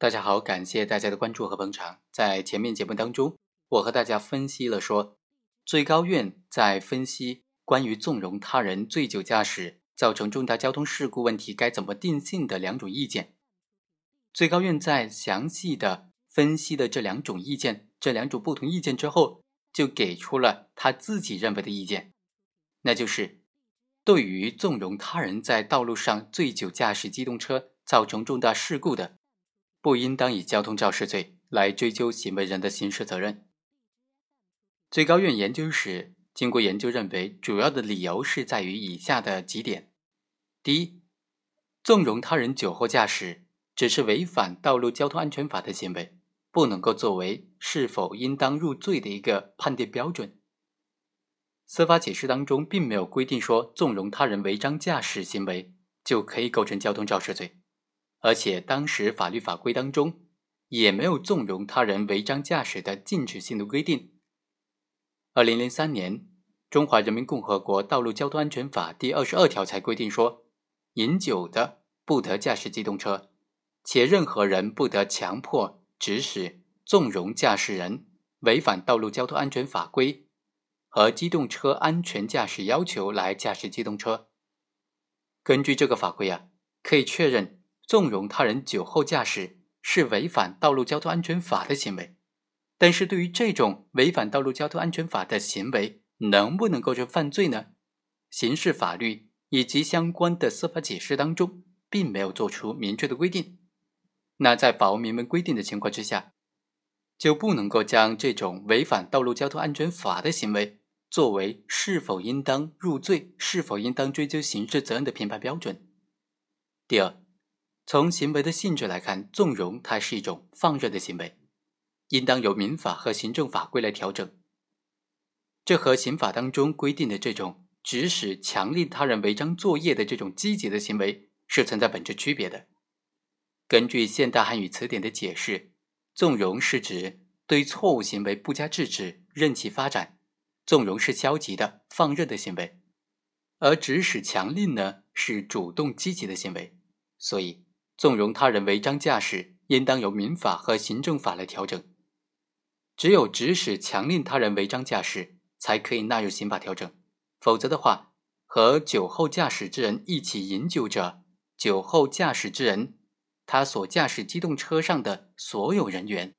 大家好，感谢大家的关注和捧场。在前面节目当中，我和大家分析了说，最高院在分析关于纵容他人醉酒驾驶造成重大交通事故问题该怎么定性的两种意见。最高院在详细的分析的这两种意见、这两种不同意见之后，就给出了他自己认为的意见，那就是对于纵容他人在道路上醉酒驾驶机动车造成重大事故的。不应当以交通肇事罪来追究行为人的刑事责任。最高院研究室经过研究认为，主要的理由是在于以下的几点：第一，纵容他人酒后驾驶只是违反道路交通安全法的行为，不能够作为是否应当入罪的一个判定标准。司法解释当中并没有规定说纵容他人违章驾驶行为就可以构成交通肇事罪。而且当时法律法规当中也没有纵容他人违章驾驶的禁止性的规定。二零零三年，《中华人民共和国道路交通安全法》第二十二条才规定说，饮酒的不得驾驶机动车，且任何人不得强迫、指使、纵容驾驶人违反道路交通安全法规和机动车安全驾驶要求来驾驶机动车。根据这个法规啊，可以确认。纵容他人酒后驾驶是违反道路交通安全法的行为，但是对于这种违反道路交通安全法的行为，能不能构成犯罪呢？刑事法律以及相关的司法解释当中，并没有做出明确的规定。那在法文明文规定的情况之下，就不能够将这种违反道路交通安全法的行为作为是否应当入罪、是否应当追究刑事责任的评判标准。第二。从行为的性质来看，纵容它是一种放任的行为，应当由民法和行政法规来调整。这和刑法当中规定的这种指使、强令他人违章作业的这种积极的行为是存在本质区别的。根据现代汉语词典的解释，纵容是指对错误行为不加制止、任其发展，纵容是消极的、放任的行为，而指使、强令呢是主动积极的行为，所以。纵容他人违章驾驶，应当由民法和行政法来调整。只有指使、强令他人违章驾驶，才可以纳入刑法调整。否则的话，和酒后驾驶之人一起饮酒者，酒后驾驶之人，他所驾驶机动车上的所有人员，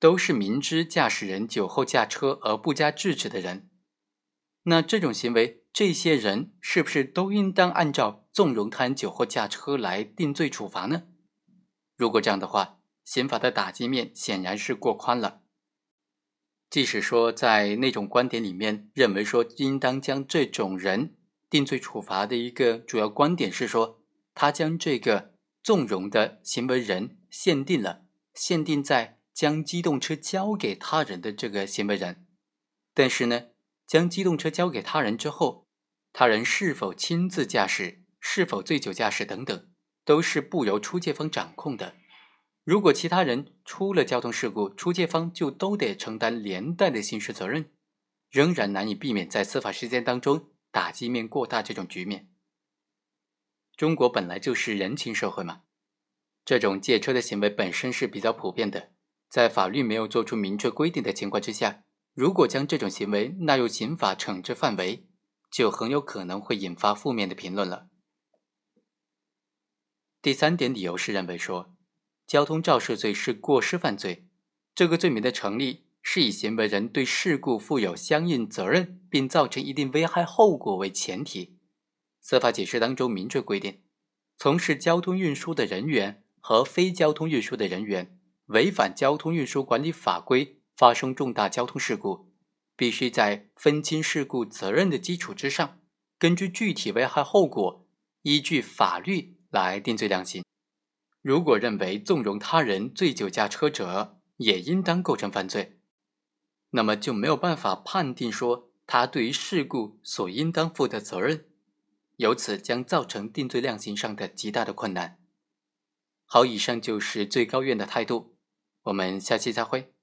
都是明知驾驶人酒后驾车而不加制止的人。那这种行为。这些人是不是都应当按照纵容他人酒后驾车来定罪处罚呢？如果这样的话，刑法的打击面显然是过宽了。即使说在那种观点里面认为说应当将这种人定罪处罚的一个主要观点是说，他将这个纵容的行为人限定了，限定在将机动车交给他人的这个行为人，但是呢，将机动车交给他人之后。他人是否亲自驾驶、是否醉酒驾驶等等，都是不由出借方掌控的。如果其他人出了交通事故，出借方就都得承担连带的刑事责任，仍然难以避免在司法实践当中打击面过大这种局面。中国本来就是人情社会嘛，这种借车的行为本身是比较普遍的，在法律没有做出明确规定的情况之下，如果将这种行为纳入刑法惩治范围，就很有可能会引发负面的评论了。第三点理由是认为说，交通肇事罪是过失犯罪，这个罪名的成立是以行为人对事故负有相应责任，并造成一定危害后果为前提。司法解释当中明确规定，从事交通运输的人员和非交通运输的人员违反交通运输管理法规，发生重大交通事故。必须在分清事故责任的基础之上，根据具体危害后果，依据法律来定罪量刑。如果认为纵容他人醉酒驾车者也应当构成犯罪，那么就没有办法判定说他对于事故所应当负的责任，由此将造成定罪量刑上的极大的困难。好，以上就是最高院的态度，我们下期再会。